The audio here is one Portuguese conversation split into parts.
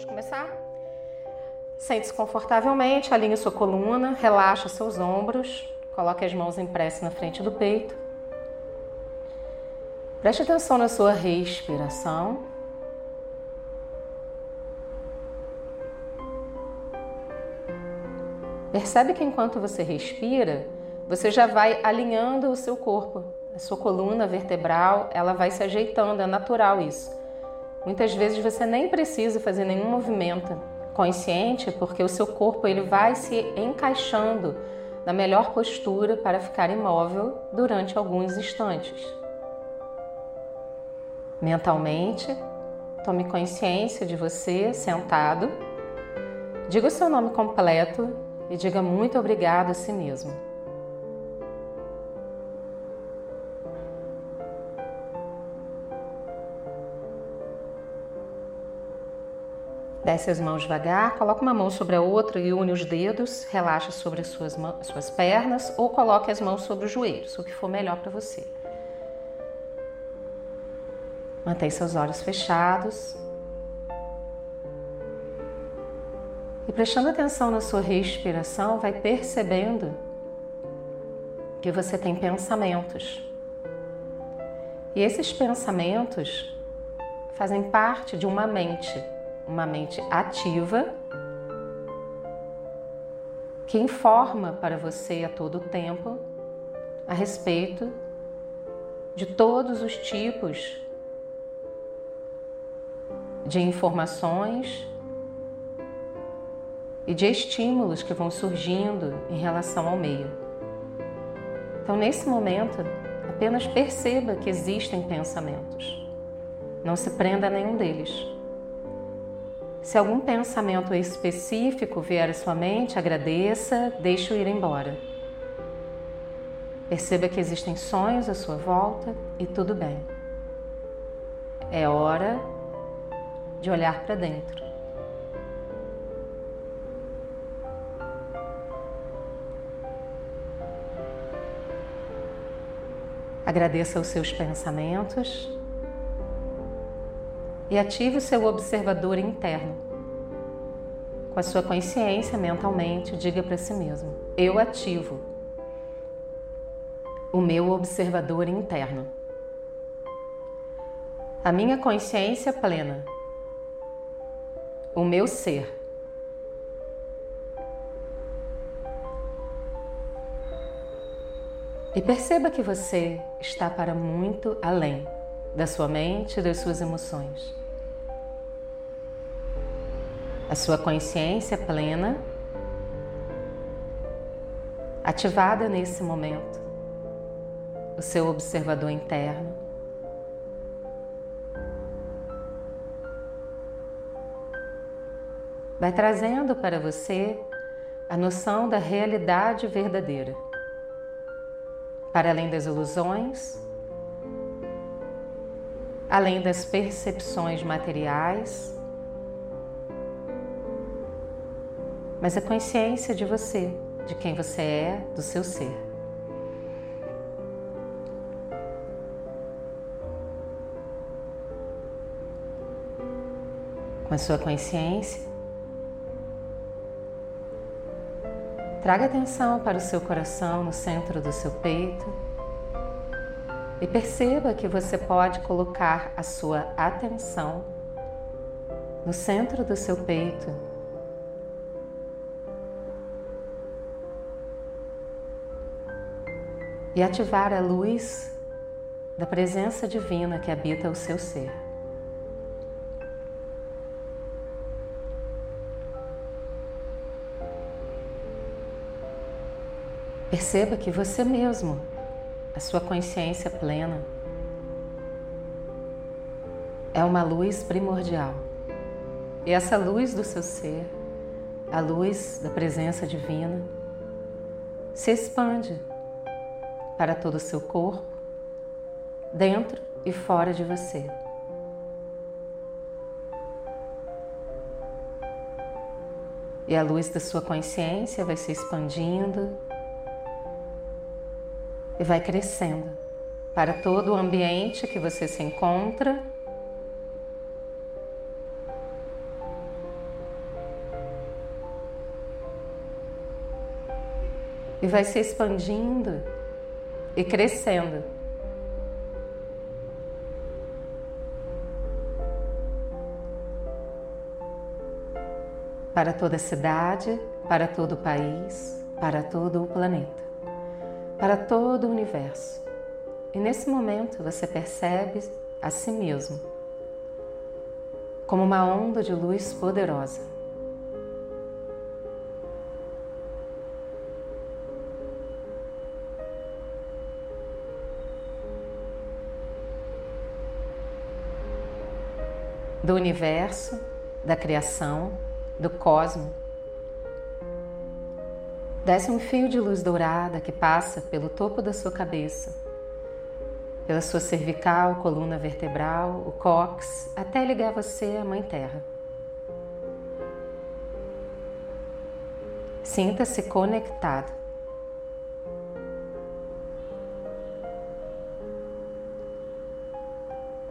Vamos começar? Sente-se confortavelmente, alinhe sua coluna, relaxa seus ombros, coloque as mãos em prece na frente do peito. Preste atenção na sua respiração. Percebe que enquanto você respira, você já vai alinhando o seu corpo, a sua coluna vertebral, ela vai se ajeitando, é natural isso. Muitas vezes você nem precisa fazer nenhum movimento consciente, porque o seu corpo ele vai se encaixando na melhor postura para ficar imóvel durante alguns instantes. Mentalmente, tome consciência de você sentado. Diga o seu nome completo e diga muito obrigado a si mesmo. Desce as mãos devagar, coloca uma mão sobre a outra e une os dedos, relaxa sobre as suas, mãos, suas pernas ou coloque as mãos sobre os joelhos, o que for melhor para você. Mantenha seus olhos fechados. E prestando atenção na sua respiração, vai percebendo que você tem pensamentos. E esses pensamentos fazem parte de uma mente, uma mente ativa que informa para você a todo tempo a respeito de todos os tipos de informações e de estímulos que vão surgindo em relação ao meio. Então, nesse momento, apenas perceba que existem pensamentos. Não se prenda a nenhum deles. Se algum pensamento específico vier à sua mente, agradeça, deixe-o ir embora. Perceba que existem sonhos à sua volta e tudo bem. É hora de olhar para dentro. Agradeça os seus pensamentos e ative o seu observador interno. Com a sua consciência mentalmente, diga para si mesmo: Eu ativo o meu observador interno. A minha consciência plena o meu ser. E perceba que você está para muito além da sua mente e das suas emoções. A sua consciência plena, ativada nesse momento, o seu observador interno, vai trazendo para você a noção da realidade verdadeira. Para além das ilusões, além das percepções materiais, mas a consciência de você, de quem você é, do seu ser. Com a sua consciência, Traga atenção para o seu coração no centro do seu peito e perceba que você pode colocar a sua atenção no centro do seu peito. E ativar a luz da presença divina que habita o seu ser. Perceba que você mesmo, a sua consciência plena, é uma luz primordial. E essa luz do seu ser, a luz da presença divina, se expande para todo o seu corpo, dentro e fora de você. E a luz da sua consciência vai se expandindo e vai crescendo para todo o ambiente que você se encontra. E vai se expandindo e crescendo. Para toda a cidade, para todo o país, para todo o planeta, para todo o universo. E nesse momento você percebe a si mesmo como uma onda de luz poderosa. Do universo, da criação, do cosmo. Desce um fio de luz dourada que passa pelo topo da sua cabeça, pela sua cervical, coluna vertebral, o cóccix, até ligar você à Mãe Terra. Sinta-se conectado.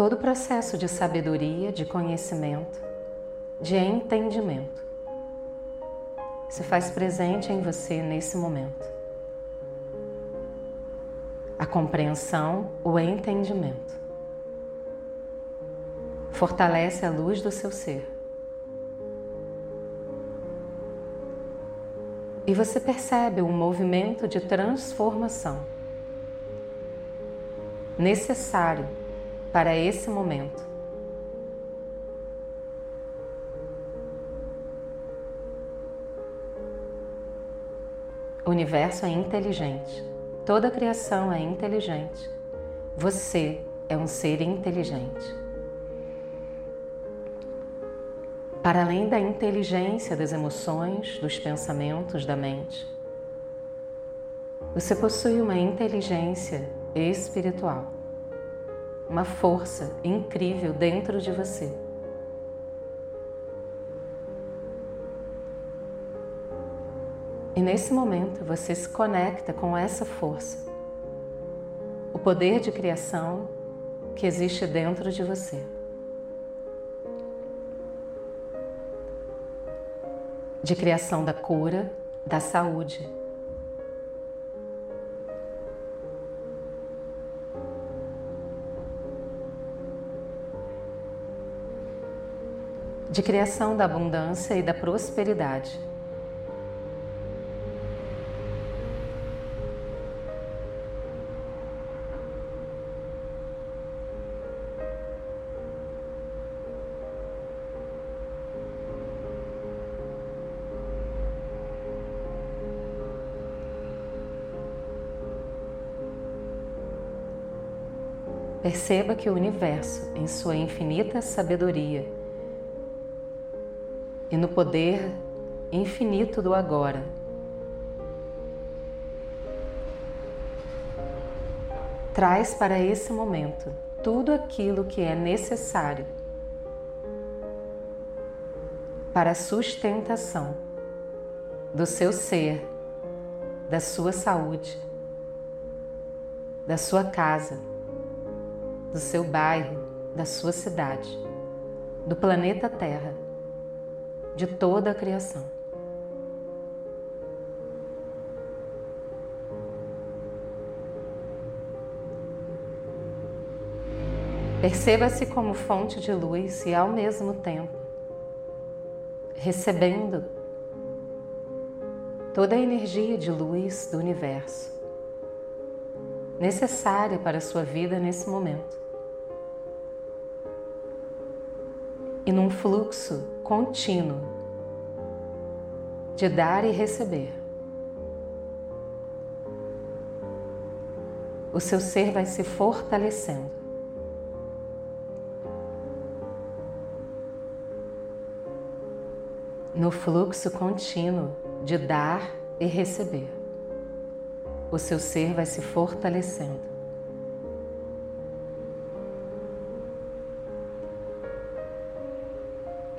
Todo o processo de sabedoria, de conhecimento, de entendimento se faz presente em você nesse momento a compreensão, o entendimento. Fortalece a luz do seu ser. E você percebe um movimento de transformação necessário para esse momento. O universo é inteligente. Toda a criação é inteligente. Você é um ser inteligente. Para além da inteligência das emoções, dos pensamentos, da mente, você possui uma inteligência espiritual, uma força incrível dentro de você. E nesse momento você se conecta com essa força, o poder de criação que existe dentro de você. De criação da cura, da saúde. De criação da abundância e da prosperidade. Perceba que o universo, em sua infinita sabedoria e no poder infinito do agora, traz para esse momento tudo aquilo que é necessário para a sustentação do seu ser, da sua saúde, da sua casa do seu bairro, da sua cidade, do planeta Terra, de toda a criação. Perceba-se como fonte de luz e, ao mesmo tempo, recebendo toda a energia de luz do universo necessária para a sua vida nesse momento. E num fluxo contínuo de dar e receber. O seu ser vai se fortalecendo. No fluxo contínuo de dar e receber, o seu ser vai se fortalecendo.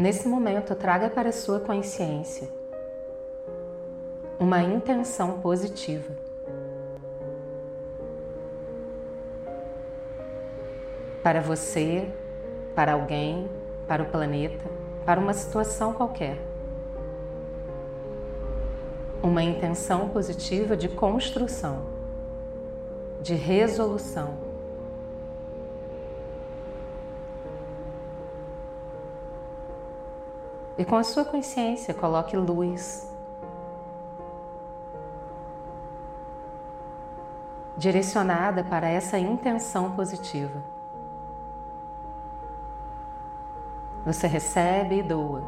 Nesse momento, traga para a sua consciência uma intenção positiva. Para você, para alguém, para o planeta, para uma situação qualquer. uma intenção positiva de construção, de resolução. E com a sua consciência, coloque luz direcionada para essa intenção positiva. Você recebe e doa,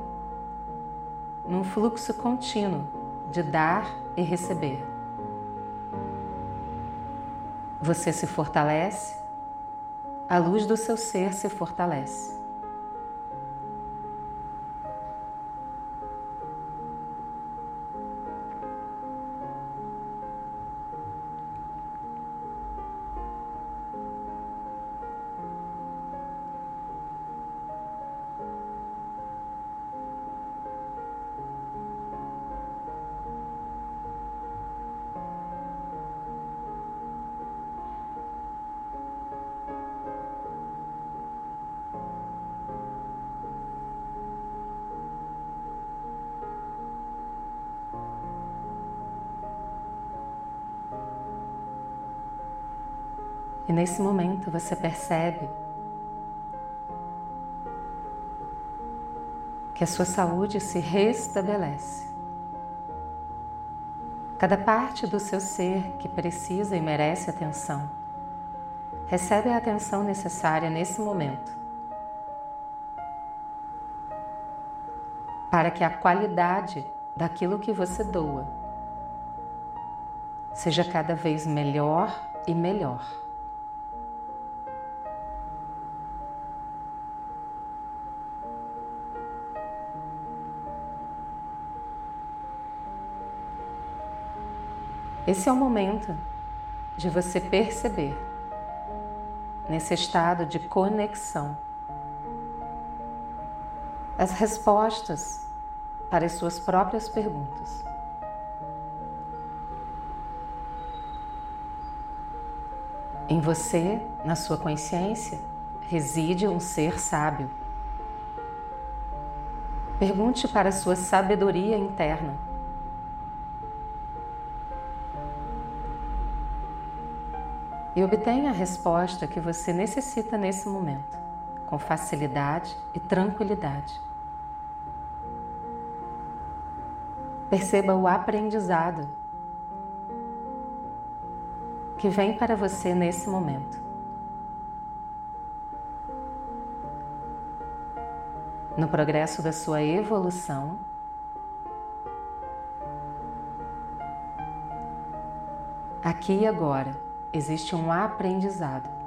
num fluxo contínuo de dar e receber. Você se fortalece, a luz do seu ser se fortalece. Nesse momento você percebe que a sua saúde se restabelece. Cada parte do seu ser que precisa e merece atenção recebe a atenção necessária nesse momento para que a qualidade daquilo que você doa seja cada vez melhor e melhor. Esse é o momento de você perceber, nesse estado de conexão, as respostas para as suas próprias perguntas. Em você, na sua consciência, reside um ser sábio. Pergunte para a sua sabedoria interna e obtenha a resposta que você necessita nesse momento, com facilidade e tranquilidade. Perceba o aprendizado que vem para você nesse momento. No progresso da sua evolução, aqui e agora existe um aprendizado.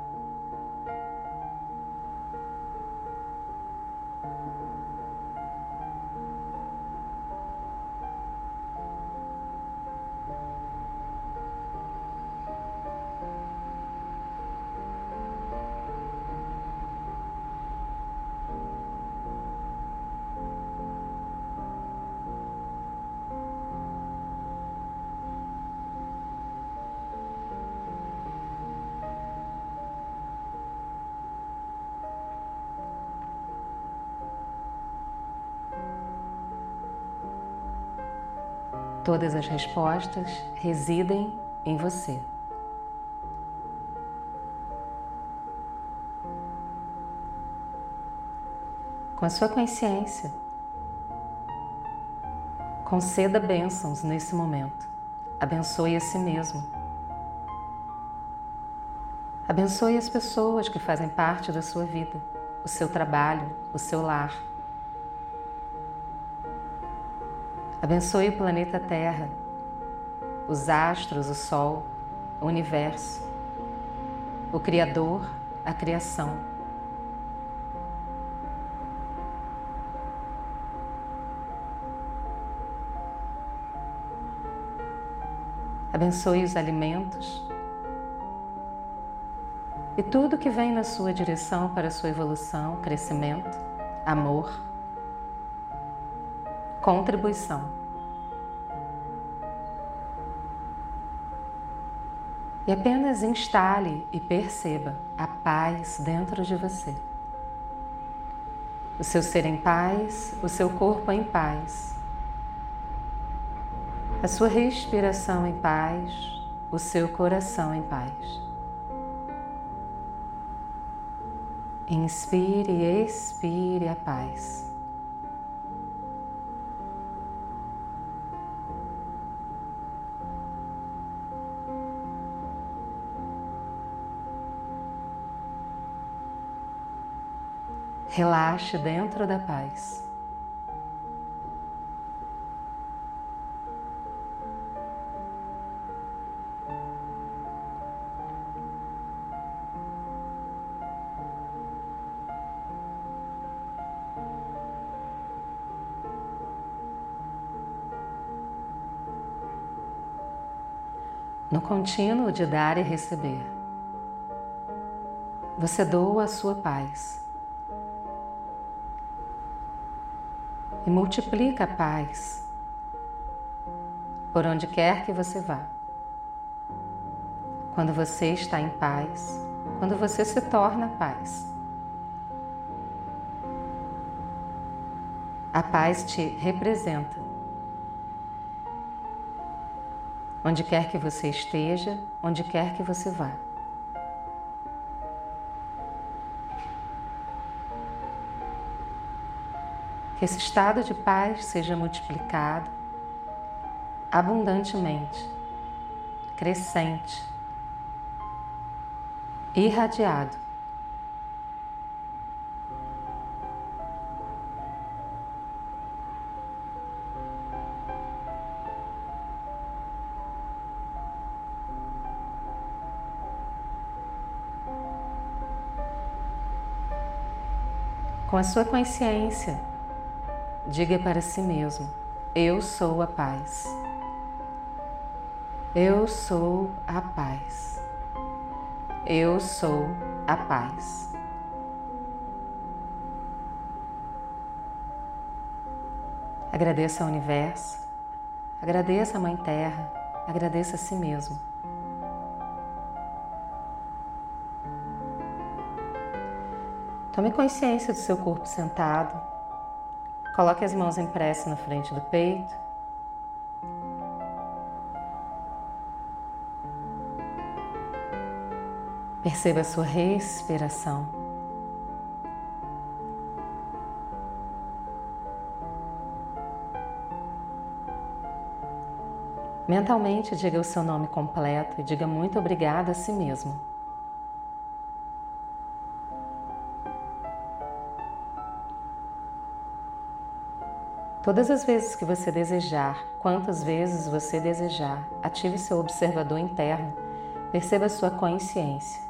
Todas as respostas residem em você. Com a sua consciência, conceda bênçãos nesse momento. Abençoe a si mesmo. Abençoe as pessoas que fazem parte da sua vida, o seu trabalho, o seu lar. Abençoe o planeta Terra, os astros, o Sol, o universo, o Criador, a criação. Abençoe os alimentos e tudo que vem na sua direção para a sua evolução, crescimento, amor contribuição. E apenas instale e perceba a paz dentro de você. O seu ser em paz, o seu corpo em paz. a sua respiração em paz, o seu coração em paz. Inspire e expire a paz. Relaxe dentro da paz. no contínuo de dar e receber. Você doa a sua paz e multiplica a paz por onde quer que você vá. Quando você está em paz, quando você se torna paz. A paz te representa. onde quer que você esteja, onde quer que você vá. Que esse estado de paz seja multiplicado abundantemente, crescente, irradiado. Com a sua consciência, diga para si mesmo: Eu sou a paz. Eu sou a paz. Eu sou a paz. Agradeça ao universo, agradeça a Mãe Terra, agradeça a si mesmo. Tome consciência do seu corpo sentado. Coloque as mãos em prece na frente do peito. Perceba a sua respiração. Mentalmente diga o seu nome completo e diga muito obrigada a si mesmo. Todas as vezes que você desejar, quantas vezes você desejar, ative seu observador interno, perceba sua consciência.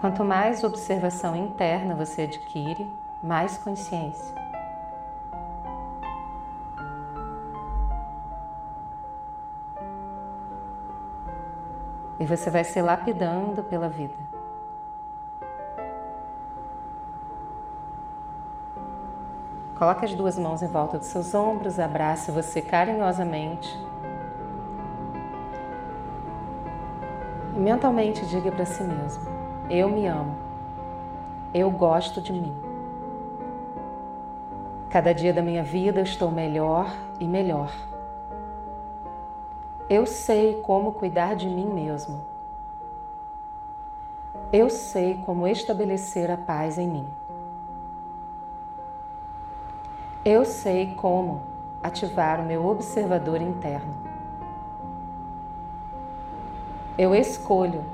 Quanto mais observação interna você adquire, mais consciência. E você vai se lapidando pela vida. Coloque as duas mãos em volta dos seus ombros, abrace você carinhosamente. E mentalmente diga para si mesmo: Eu me amo. Eu gosto de mim. Cada dia da minha vida eu estou melhor e melhor. Eu sei como cuidar de mim mesmo. Eu sei como estabelecer a paz em mim. Eu sei como ativar o meu observador interno. Eu escolho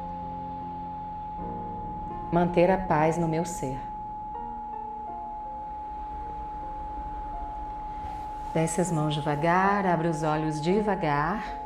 manter a paz no meu ser. Desce as mãos devagar, abre os olhos devagar.